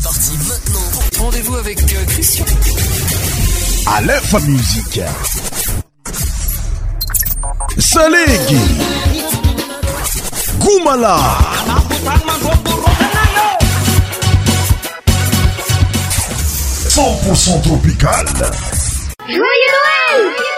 C'est parti maintenant. Rendez-vous avec euh, Christian. À l'info musique. Salégui. Goumala. pour tropical. Joyeux Noël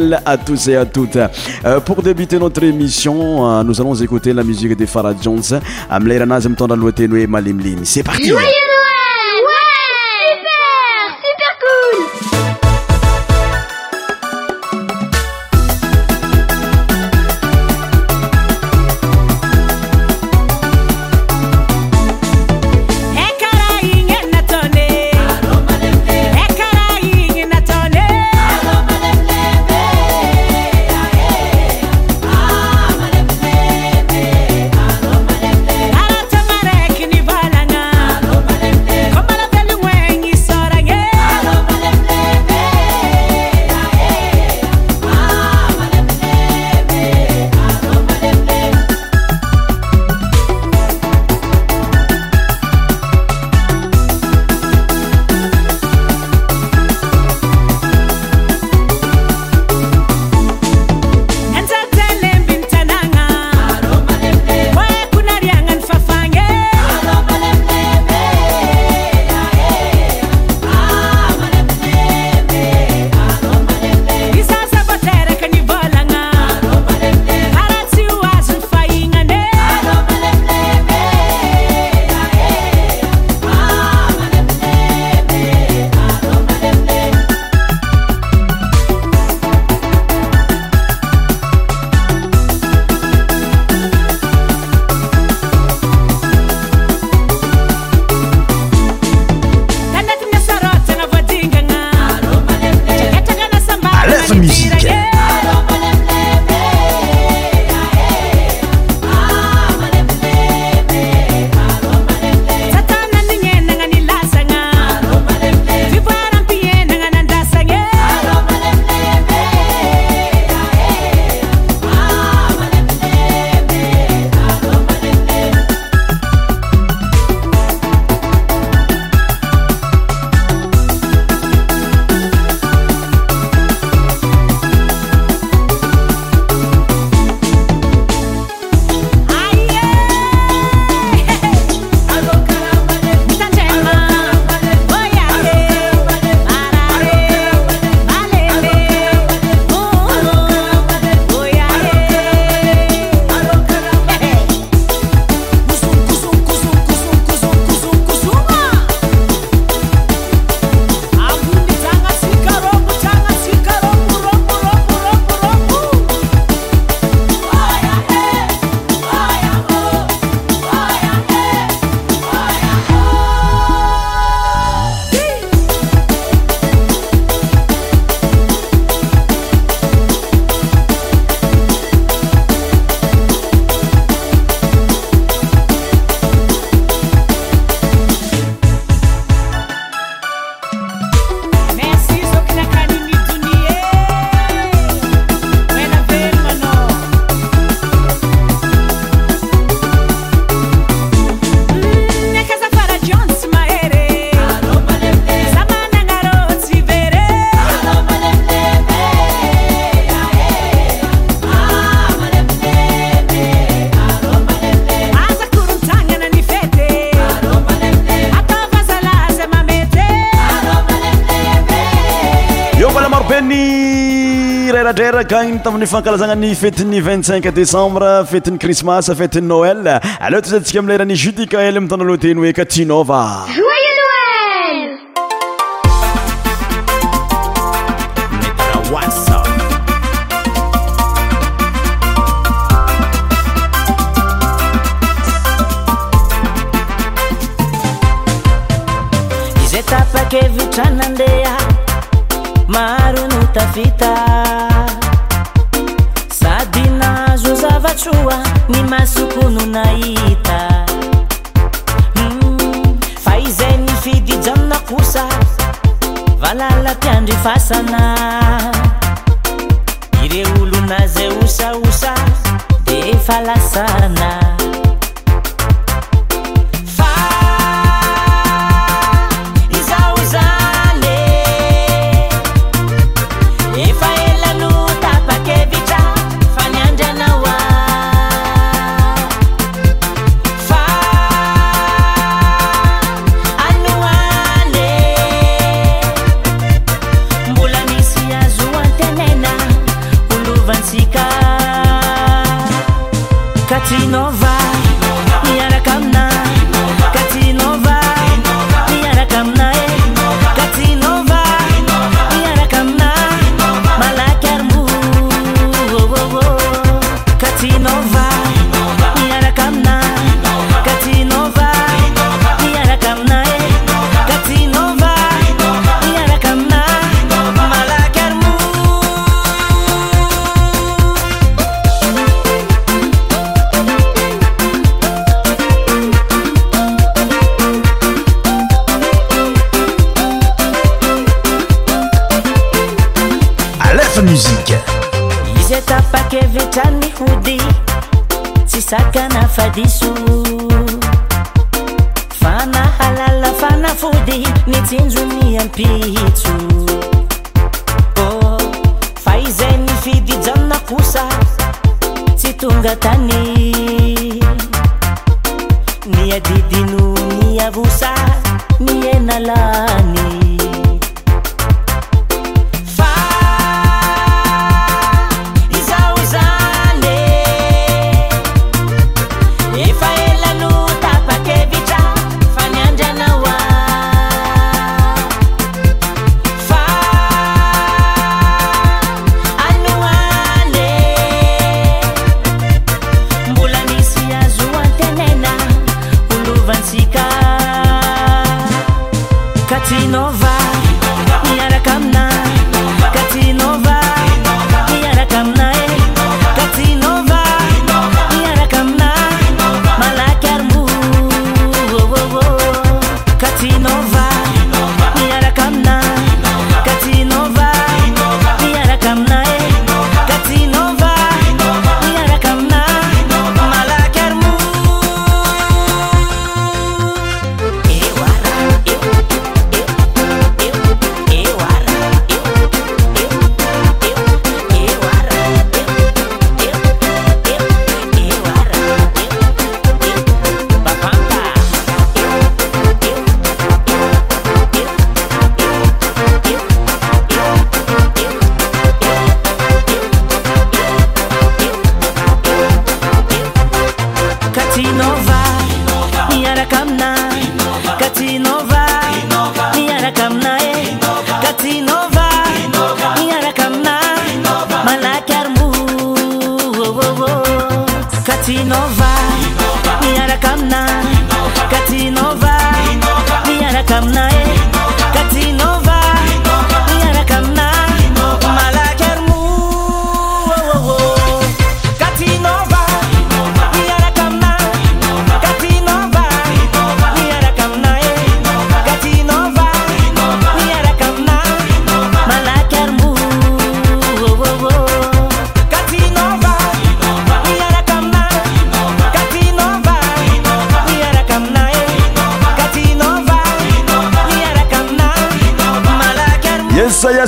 à tous et à toutes. Euh, pour débuter notre émission, euh, nous allons écouter la musique de Farah Jones. C'est parti. kagnny tavan'ny fankalazagna n'ny fetiny 2it5in décembre fetiny krismas fetiny noël aloat za ntsika amileran'ny judi ka ely amitana loateno eka tianova troa ny masoko no nahita mm, fa izay ny fidijamina kosa valala tiandry fasana ireo olonazay osaosa de falasana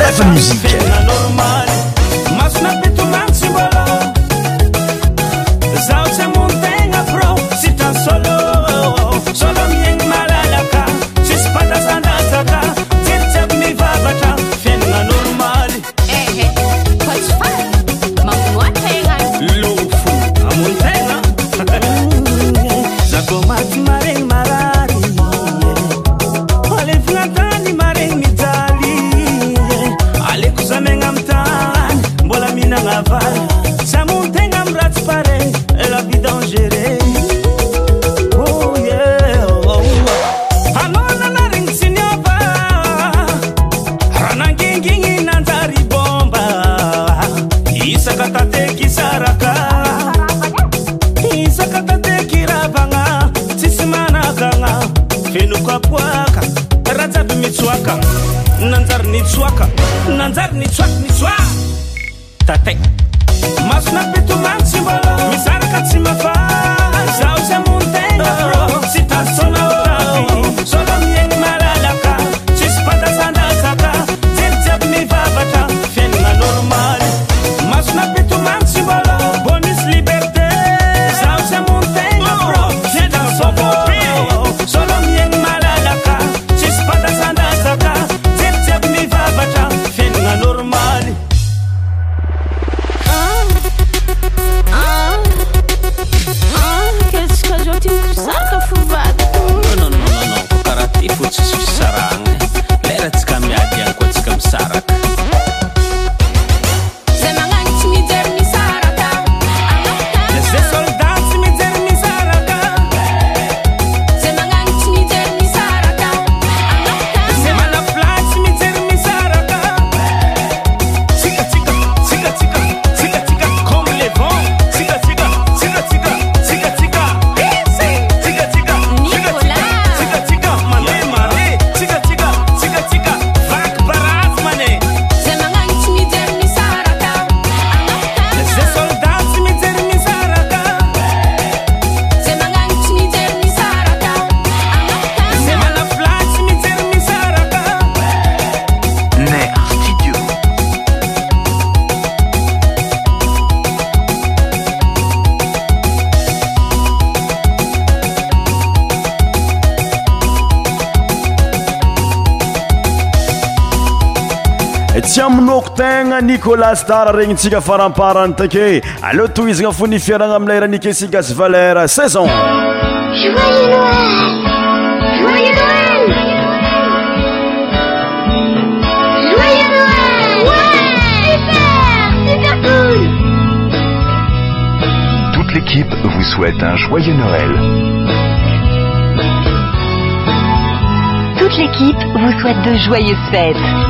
Bref musique. tegna nicolas star regny tsika faramparany take aleo toy izagna fo ny Joyeux Noël raha nikesika sy valera Toute l'équipe vous souhaite un joyeux Noël. Toute l'équipe vous souhaite de joyeuses fêtes.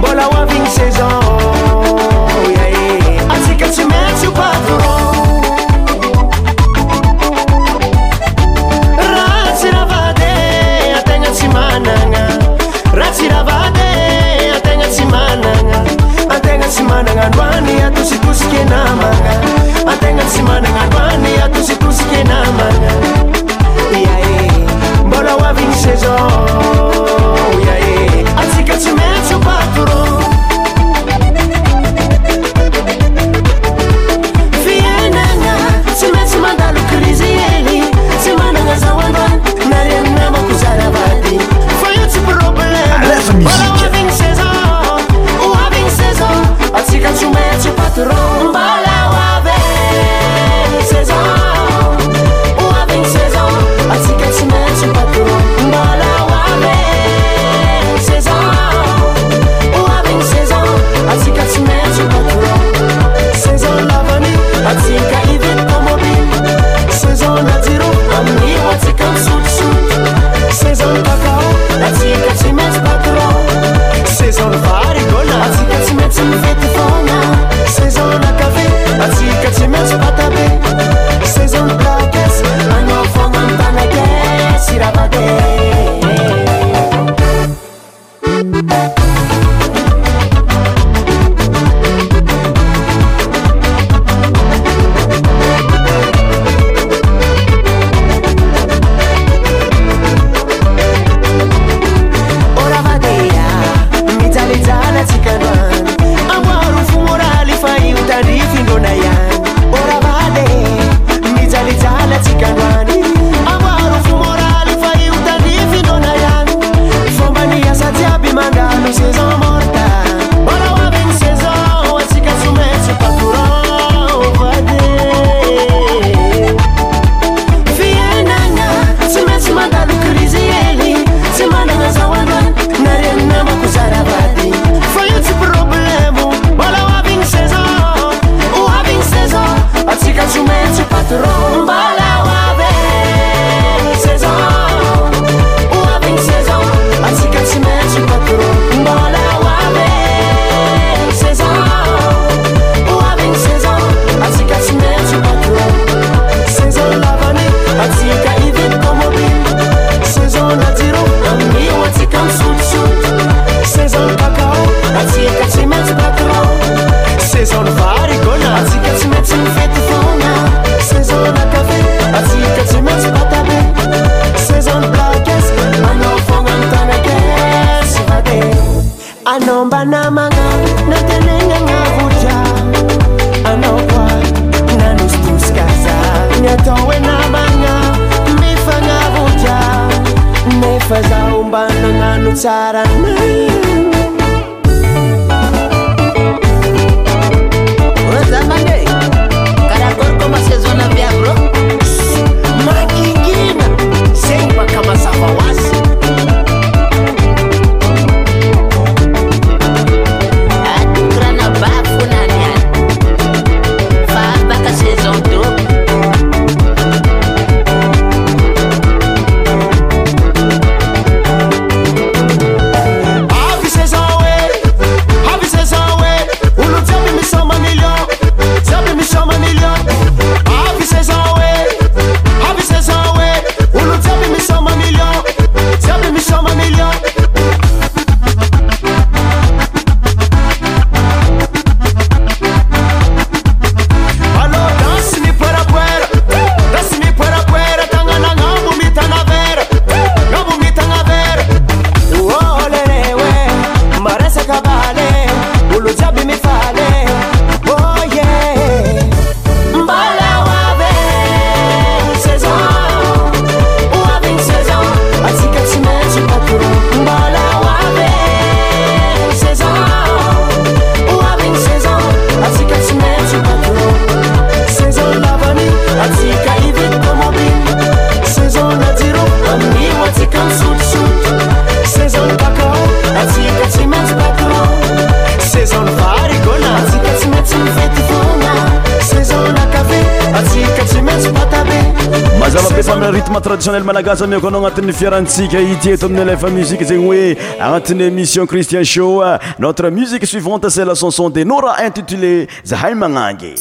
bolawafingseoaiasusiagatusitusieag basi mananga twani atusitusike namana yae mbora wavinsezo traditionnel malagasy amiako anao agnatin'ny fiarantsika ity eto amin'ny lefa musique zegny hoe agnatin'ny émission christian show notre musique suivante c'est la chanson de Nora intitulée zahay magnangy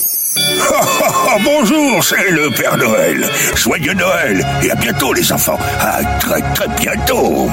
Bonjour, c'est le Père Noël. Soyez Noël et à bientôt les enfants. À très très bientôt.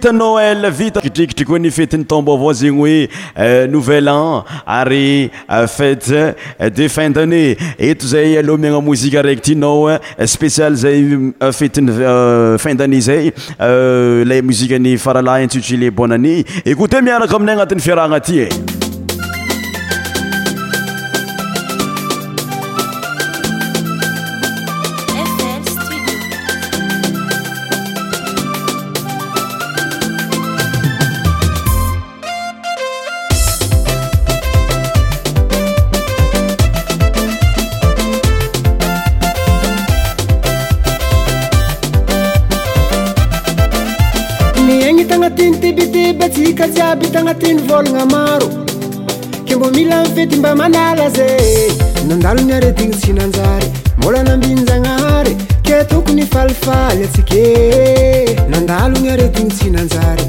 ta noel vita kidrikitry koa nifetin'ny tombo avao zegny hoe nouvell an ary euh, fête euh, de fin dannée eto zay aloha euh, miagna mozika araiky tyanaoa spésial zay fetin'ny fin danée zay ilay mozike ny faralah intutile bonn anée écouté miaraka aminay agnatin'ny fiarahagna aty e a jiaby itagnatin'ny vôlagna maro ke mbô mila m'fidy mba manala za nandalony aradigny tsy hnanjary mola nambinyzagnahary ke tokony valifaly atsyky nandalony aradigny tsyhnanjary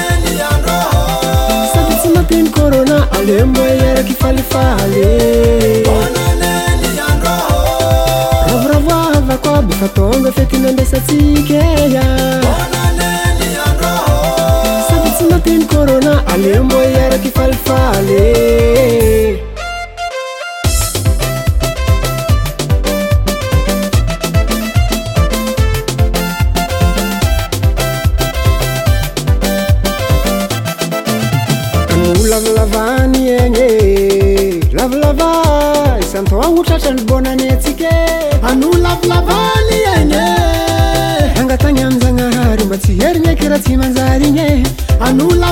avoravoahkoabsatone ftinmbesatsikeatatnykrn almakaa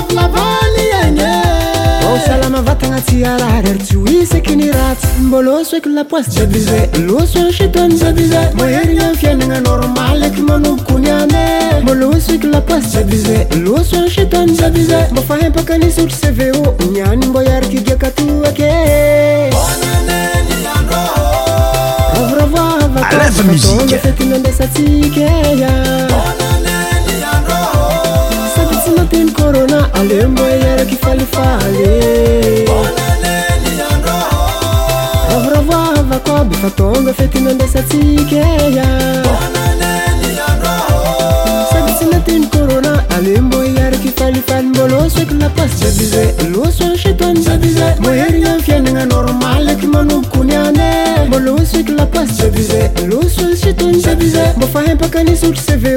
na k n mbôomeaiananaabokonmb mbômpaka niso cv nia mbo arykaktoae alboaak aanfnndynyaboaa aa mbôlosoahaaa noboko bô mbôpor cv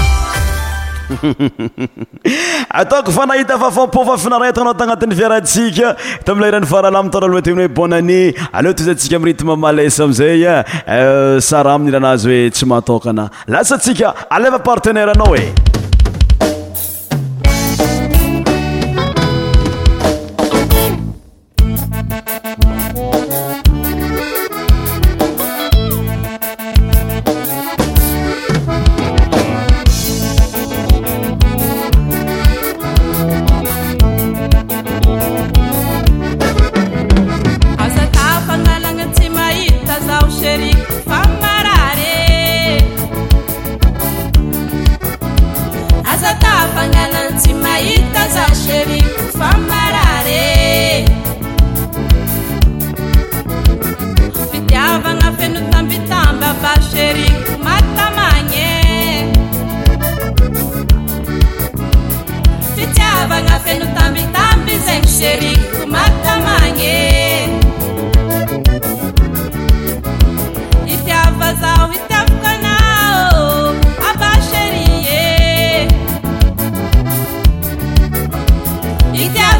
ataoko fanahita fafampofa finaretagna anao tagnatin'ny viaratsika ta miilay rany varalamitonra aloha teaminy hoe bonani aleoa toyizatsika amirity mamalasy amizay sara aminyirahanazy eh. eh, hoe tsy mahatokana lasa tsika alema partenaireanao e eh.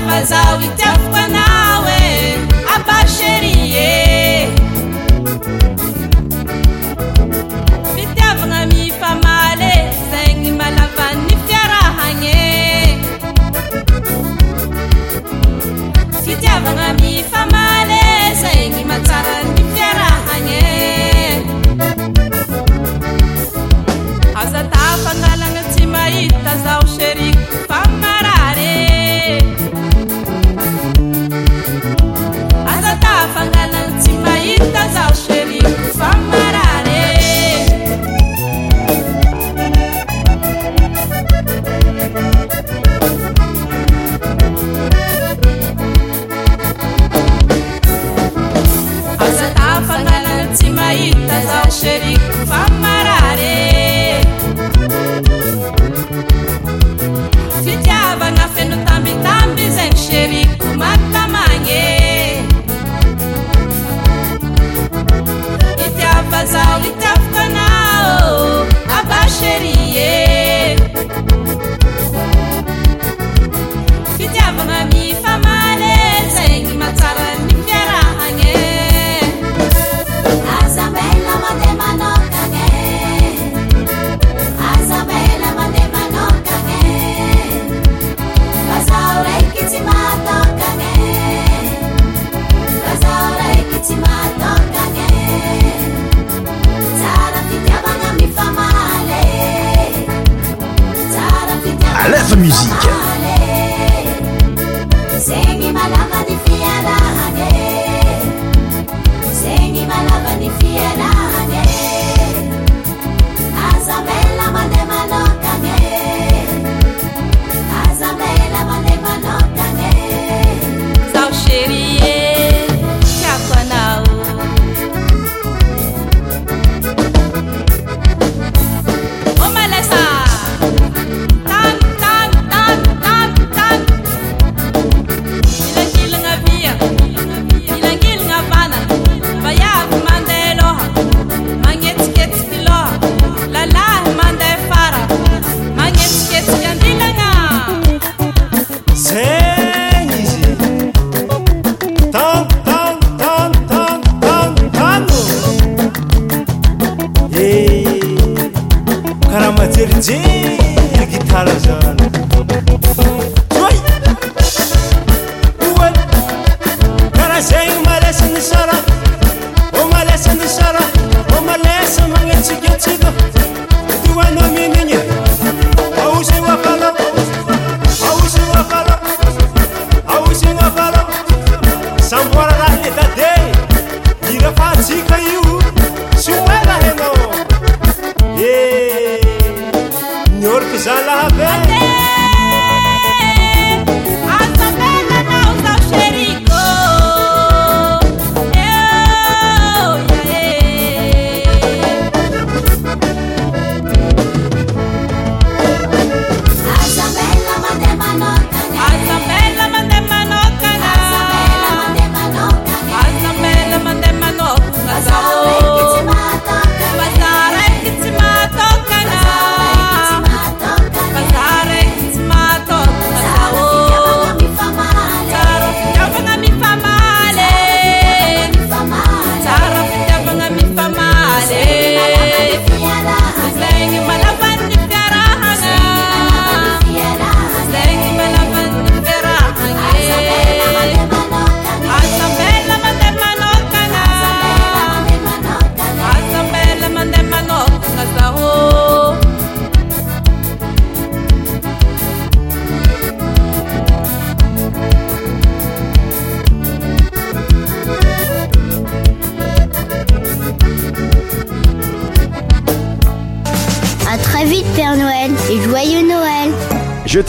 mazao itakuwa a abasherie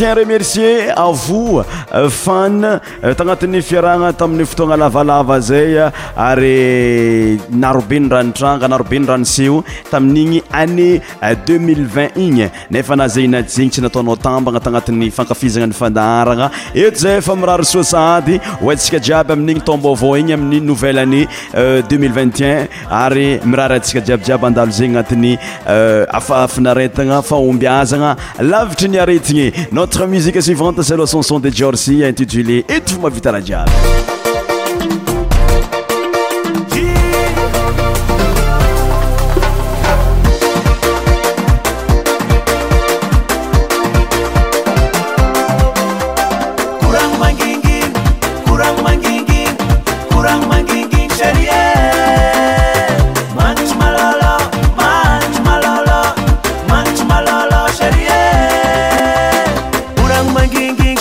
Quero à a Vua. fa eh, tanati'y frana tamin'ny ftoana lavaava zay eh, aryarobenrantrangarobe nranoseo tami'igny ané 2020 eh, ignyzgny s atoao mna tanat'ykznaneyirayotskajiaby amin'igny tombva igny amin'nouvelle ané 2021 ary iraryasikaiabiiabyadazegny anaty anaotre muieuivnteenon d ia intitulé etioma vita la diala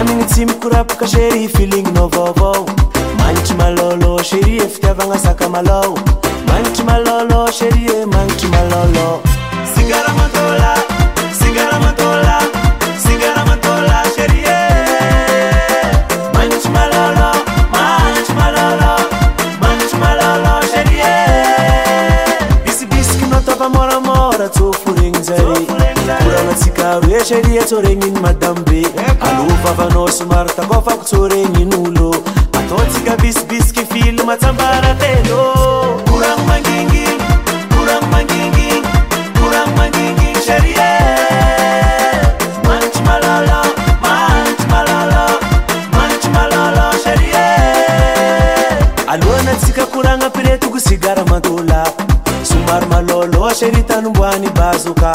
anygny tsymykorapaka sery filinynavavao manitry malola serye fiti avagnasaka malaho manitry malolo serye manitry malolo serie torenin madambe alovavana sumar takofaku toreninulo matotikabisbiskifil aluanatsikakurangapiretokusigara matola sumar malolo aseritanboani bazuka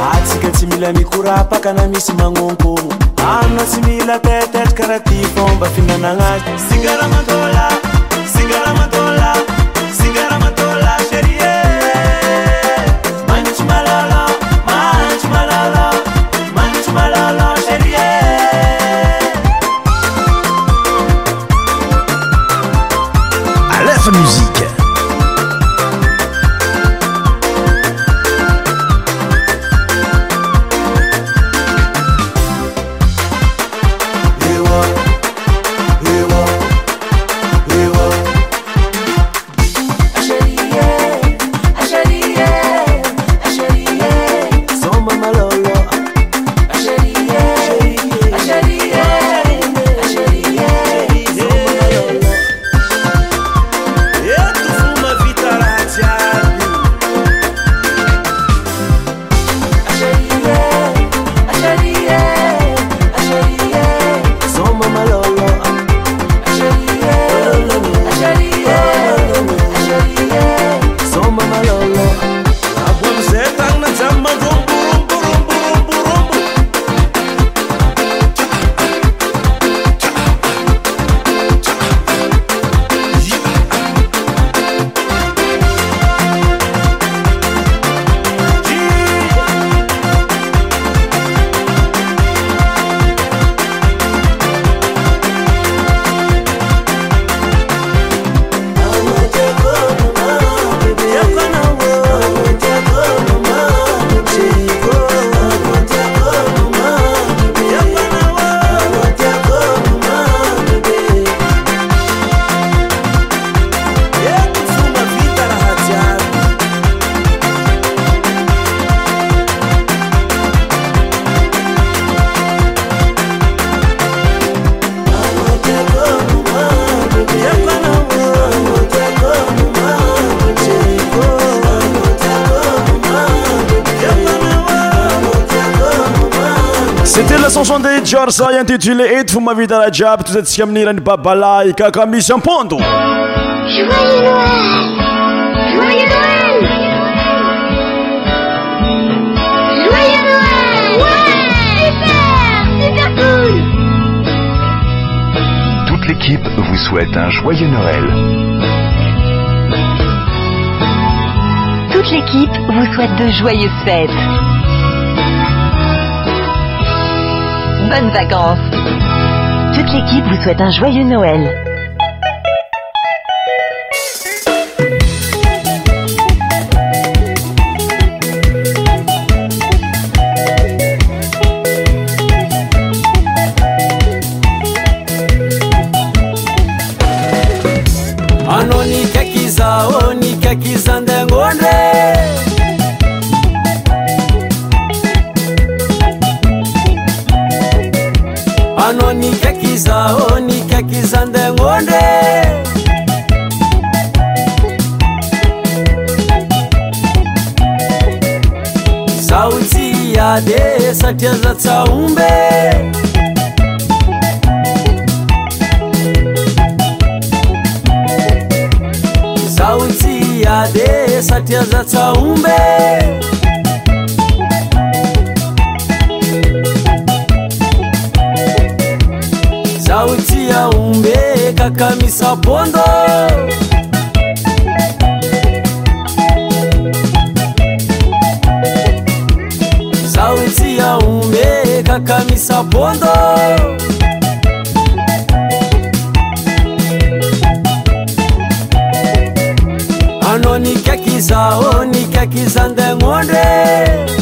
ary tsykatsy mila mikorapakana misy manonkono aryna tsy mila tetetra karah tifon bafinananazya chanson de George été intitulé Et vous m'avez dans la job, tout êtes amené à babala et kaka mission pondo. Joyeux Noël! Joyeux Noël! Joyeux Noël! Ouais! Super! Super cool! Toute l'équipe vous souhaite un joyeux Noël. Toute l'équipe vous souhaite de joyeuses fêtes. Bonne vacances. Toute l'équipe vous souhaite un joyeux Noël. eatriazatsaobe zahotsy ade satriazatsaombe zahotsi aombe kakamisapondo camisa bondo anonikekizao nikekiza ndengonde oh,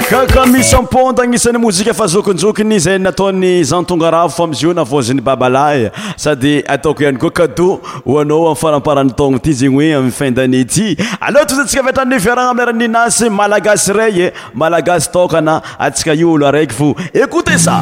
kaka misy amponde agnisan'ny mozika fa zokinjokiny zay nataony zantonga rahafa amizy o navozany babalay sady ataoko ihany koa kadeau hoanao amin'ny faramparany taogno ity zegny hoe aminy fin dané ty alehaton za ntsika vitranyviaragna ami'ny araninasy malagasy ray e malagasy tokana atsika io olo araiky fô écoute sa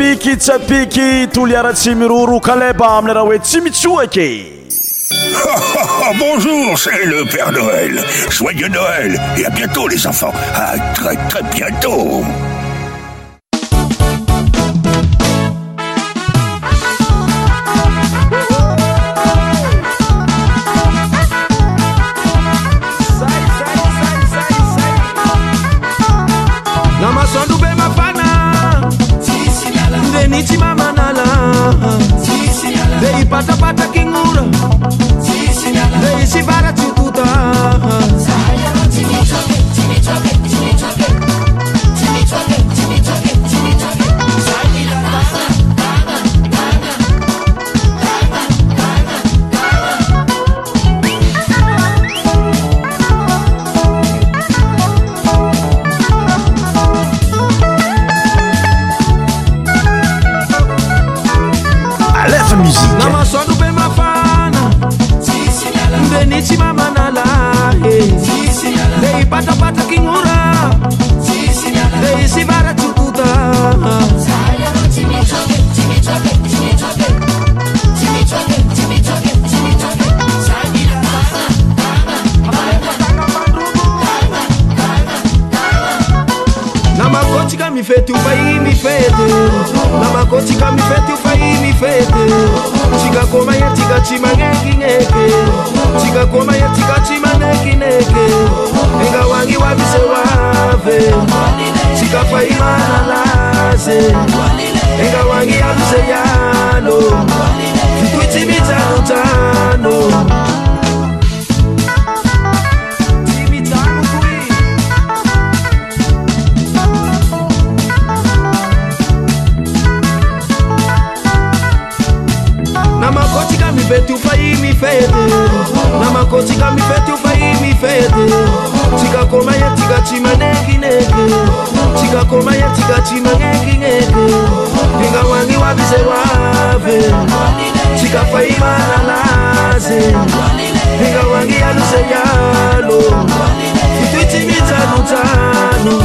tsapiky tsapiky toliaratsy kaleba amin'ny raha Bonjour, c'est le Père Noël. Soyez Noël et à bientôt les enfants. À très très bientôt. fete, o pai me fete. Na mago tica me fete, o pai me fete. Tica coma e tica tima neque neque. Tica coma e tica tima neque neque. Enga wangi wabi se wave. Tica pai manalase. Enga wangi abi se yano. Tu tu tano tano. fetu na makosika mi fetu tikacima nekineke tikakoma tikacima ngekineke ninga wangi wave tikafai manalaze ninga yalo itwitimizanutano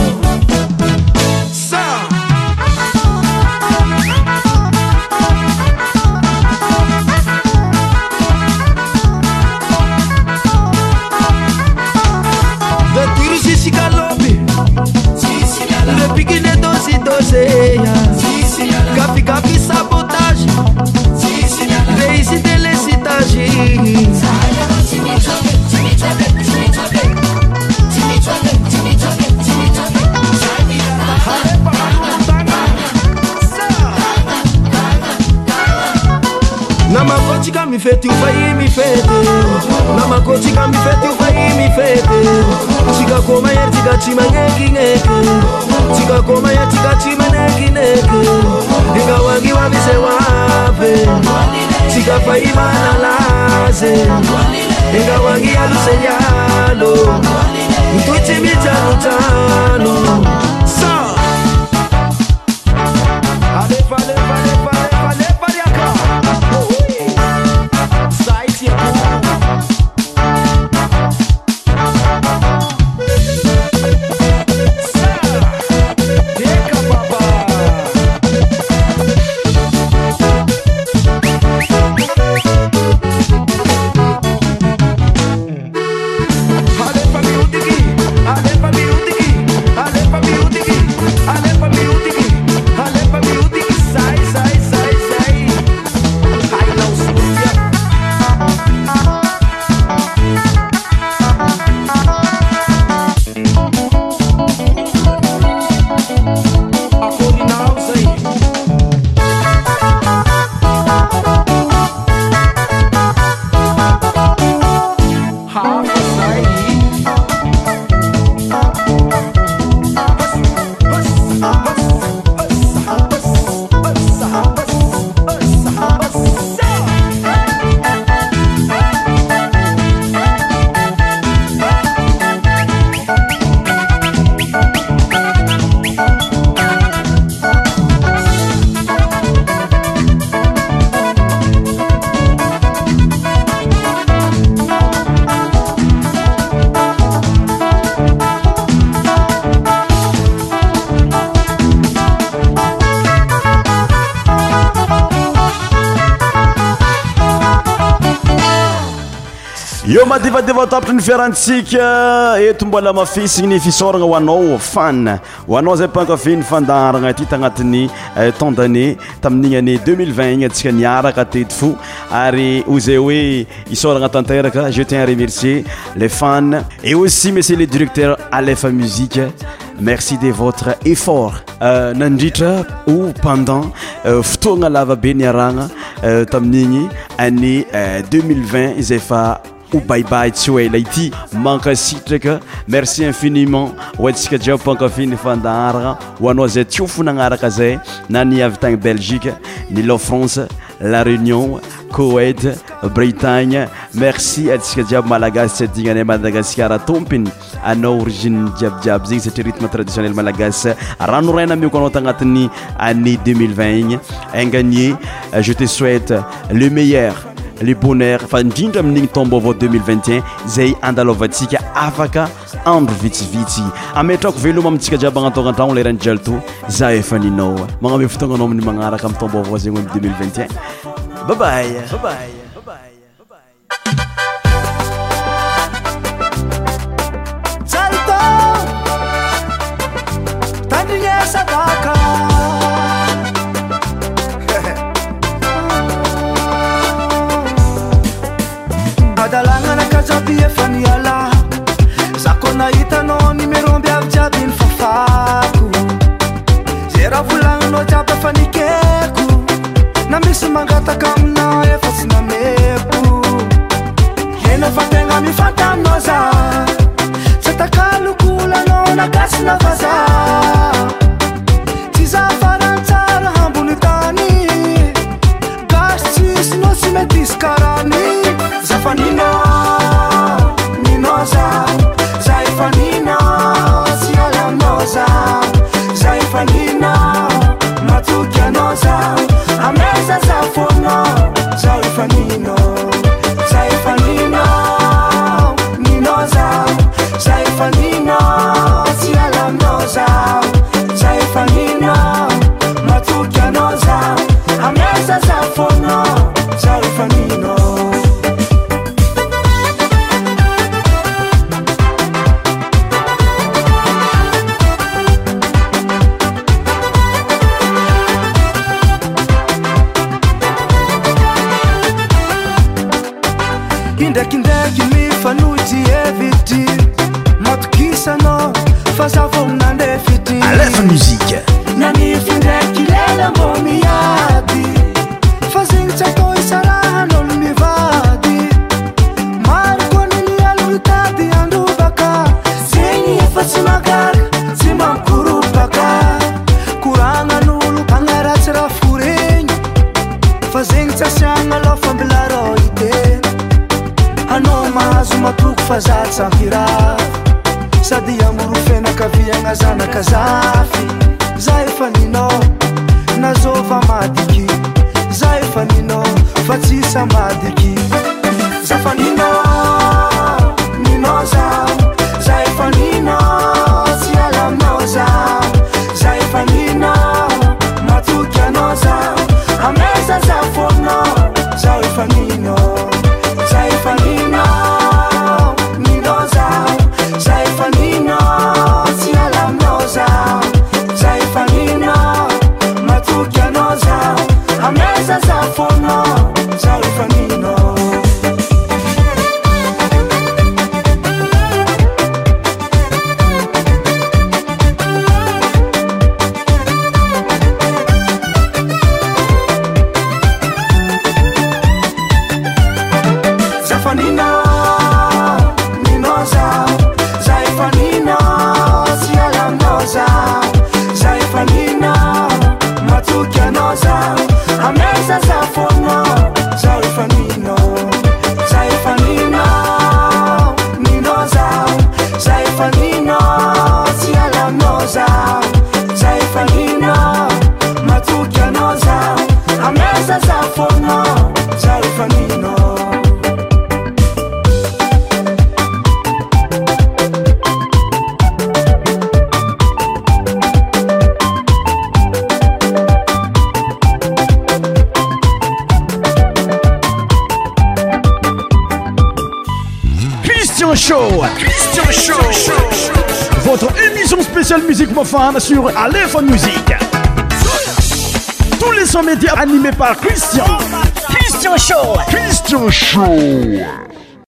makochi kamifeti ufai mifete na makochi kamifeti ufai mifete chikakoma ye chikachima ngekingeke chikakoma ye chikachima nekineke ingawangiwa vise wape mana laze ingawangiya luseyalo mtuchimitanutano eomahadivadivatapitra ny fiarahntsika etombola mafisinifiisorana hoanao fan oanao zay pankafinyfandarana aty tanatin'ny eh, tandané tamin'igny ané 2020 igny atsika niaraka tet fo ary o zay hoe isorana tanteraka je tiens remercier le fan e aussi mensieur le directeur alef musike merci de votre effort euh, nandritra o pendant euh, fotoana lavabe niarana euh, tamin'igny ané 2020zy ou bye bye tsoe la ity mankasitraka merci infiniment hoantsika jiaby mpankafiny fandaharagna ho anao zay tsiofo nagnaraka zay na ny avy belgique ni la france la réunion koet bretagne merci atsika jiaby malagasy tsy adignanay madagasikara tompiny anao j'ai jiabijiaby C'est le rythme traditionnel malagasy raha noraina amioko anao tagnatin'ny année 2020 igny gagné. je te souhaite le meilleur le bonnaire fa indrindra amin'igny tombô avao 2021 zay andalovatsika afaka andro vitsivitsy ametrako veloma amintsika jiaba agnatogan-dragno lerany jialy to za efa ninao magname fotognanao ami' magnaraka ami'ny tombôvao zegy o n 2021 babay Just be a funny مدكي فن sur alephone musiq tous les son média animé par christiancristian ow cristian show